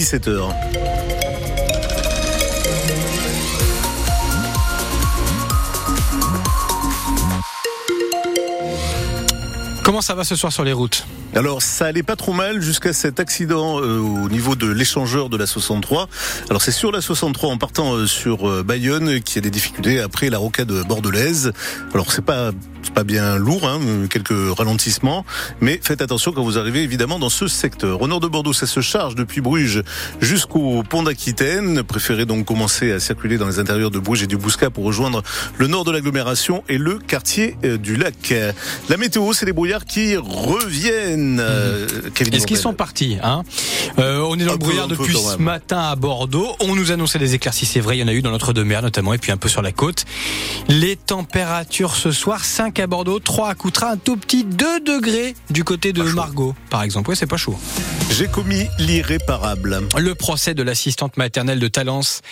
17h. Comment ça va ce soir sur les routes? Alors ça allait pas trop mal jusqu'à cet accident euh, au niveau de l'échangeur de la 63. Alors c'est sur la 63 en partant euh, sur euh, Bayonne qui a des difficultés après la rocade bordelaise. Alors c'est pas pas bien lourd, hein, quelques ralentissements, mais faites attention quand vous arrivez évidemment dans ce secteur. Au nord de Bordeaux, ça se charge depuis Bruges jusqu'au pont d'Aquitaine. Préférez donc commencer à circuler dans les intérieurs de Bruges et du Bouscat pour rejoindre le nord de l'agglomération et le quartier euh, du lac. La météo, c'est les brouillards qui reviennent. Euh, Est-ce qu'ils sont partis hein euh, On est dans le brouillard depuis ce matin à Bordeaux. On nous annonçait des éclaircies, c'est vrai, il y en a eu dans notre mer notamment et puis un peu sur la côte. Les températures ce soir, 5 à Bordeaux, 3 à Coutras, un tout petit 2 degrés du côté de Margot, par exemple. Ouais, c'est pas chaud. J'ai commis l'irréparable. Le procès de l'assistante maternelle de Talence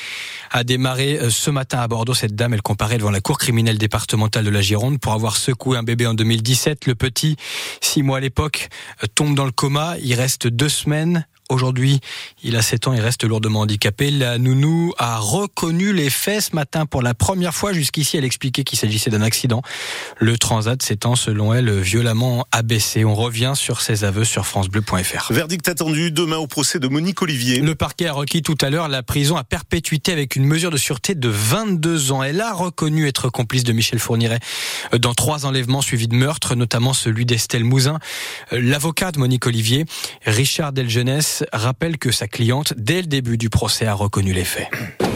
a démarré euh, ce matin à Bordeaux. Cette dame, elle comparait devant la cour criminelle départementale de la Gironde pour avoir secoué un bébé en 2017. Le petit, 6 mois à l'époque, euh, tombe dans le coma. Il reste deux semaines Aujourd'hui, il a 7 ans, il reste lourdement handicapé. La nounou a reconnu les faits ce matin pour la première fois. Jusqu'ici, elle expliquait qu'il s'agissait d'un accident. Le transat s'étant, selon elle, violemment abaissé. On revient sur ses aveux sur francebleu.fr. Verdict attendu demain au procès de Monique Olivier. Le parquet a requis tout à l'heure la prison à perpétuité avec une mesure de sûreté de 22 ans. Elle a reconnu être complice de Michel Fourniret dans trois enlèvements suivis de meurtres, notamment celui d'Estelle Mouzin. L'avocat de Monique Olivier, Richard Delgenès, rappelle que sa cliente, dès le début du procès, a reconnu les faits.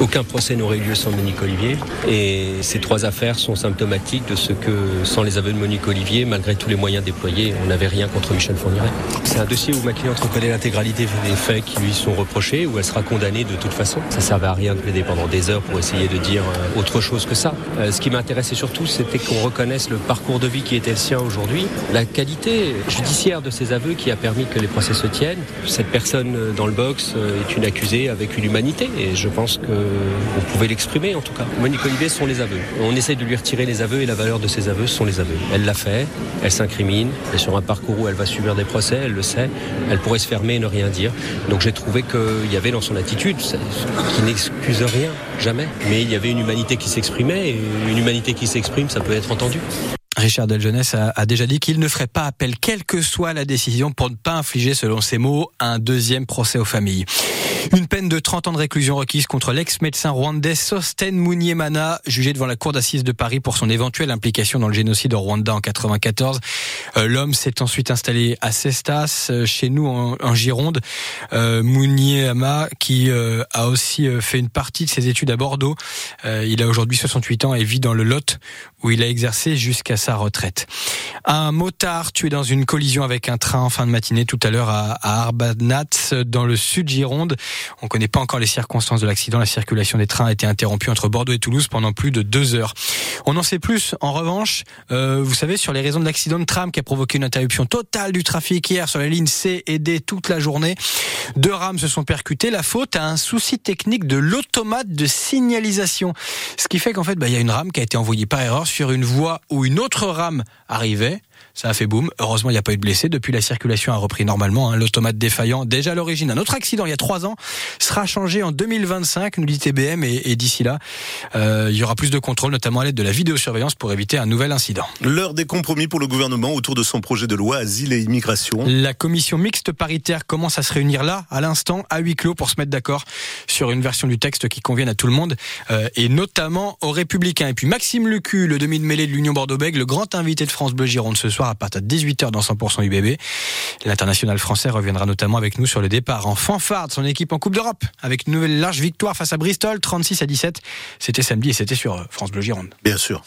Aucun procès n'aurait eu lieu sans Monique Olivier. Et ces trois affaires sont symptomatiques de ce que, sans les aveux de Monique Olivier, malgré tous les moyens déployés, on n'avait rien contre Michel Fourniret. C'est un dossier où ma cliente reconnaît l'intégralité des faits qui lui sont reprochés, où elle sera condamnée de toute façon. Ça servait à rien de plaider pendant des heures pour essayer de dire euh, autre chose que ça. Euh, ce qui m'intéressait surtout, c'était qu'on reconnaisse le parcours de vie qui était le sien aujourd'hui, la qualité judiciaire de ses aveux qui a permis que les procès se tiennent. Cette personne euh, dans le box est une accusée avec une humanité et je pense que on pouvait l'exprimer en tout cas. Monique Olivier sont les aveux. On essaye de lui retirer les aveux et la valeur de ses aveux sont les aveux. Elle l'a fait, elle s'incrimine, elle est sur un parcours où elle va subir des procès, elle le sait, elle pourrait se fermer et ne rien dire. Donc j'ai trouvé qu'il y avait dans son attitude, qui n'excuse rien, jamais, mais il y avait une humanité qui s'exprimait et une humanité qui s'exprime, ça peut être entendu. Richard Deljeunesse a déjà dit qu'il ne ferait pas appel, quelle que soit la décision, pour ne pas infliger, selon ses mots, un deuxième procès aux familles. Une peine de 30 ans de réclusion requise contre l'ex-médecin rwandais Sosten Munyemana, jugé devant la cour d'assises de Paris pour son éventuelle implication dans le génocide au Rwanda en 94. Euh, L'homme s'est ensuite installé à Cestas, euh, chez nous en, Gironde. Euh, Munyema, qui a aussi fait une partie de ses études à Bordeaux. Il a aujourd'hui 68 ans et vit dans le Lot, où il a exercé jusqu'à sa retraite. Un motard tué dans une collision avec un train en fin de matinée tout à l'heure à, Arbanat, dans le sud Gironde. On ne connaît pas encore les circonstances de l'accident. La circulation des trains a été interrompue entre Bordeaux et Toulouse pendant plus de deux heures. On en sait plus, en revanche, euh, vous savez, sur les raisons de l'accident de tram qui a provoqué une interruption totale du trafic hier sur la ligne C et D toute la journée. Deux rames se sont percutées. La faute à un souci technique de l'automate de signalisation. Ce qui fait qu'en fait, bah, il y a une rame qui a été envoyée par erreur sur une voie où une autre rame arrivait. today Ça a fait boum. Heureusement, il n'y a pas eu de blessés. Depuis, la circulation a repris normalement. Hein. L'automate défaillant, déjà à l'origine d'un autre accident il y a trois ans, sera changé en 2025, nous dit TBM. Et, et d'ici là, euh, il y aura plus de contrôle, notamment à l'aide de la vidéosurveillance pour éviter un nouvel incident. L'heure des compromis pour le gouvernement autour de son projet de loi Asile et Immigration. La commission mixte paritaire commence à se réunir là, à l'instant, à huis clos, pour se mettre d'accord sur une version du texte qui convienne à tout le monde, euh, et notamment aux Républicains. Et puis Maxime Lucu, le demi-de-mêlée de l'Union Bordeaux-Bègles, le grand invité de France Bleu Gironde ce soir à partir de 18h dans 100% UBB. L'international français reviendra notamment avec nous sur le départ en fanfare de son équipe en Coupe d'Europe, avec une nouvelle large victoire face à Bristol, 36 à 17. C'était samedi et c'était sur France Bleu Gironde. Bien sûr.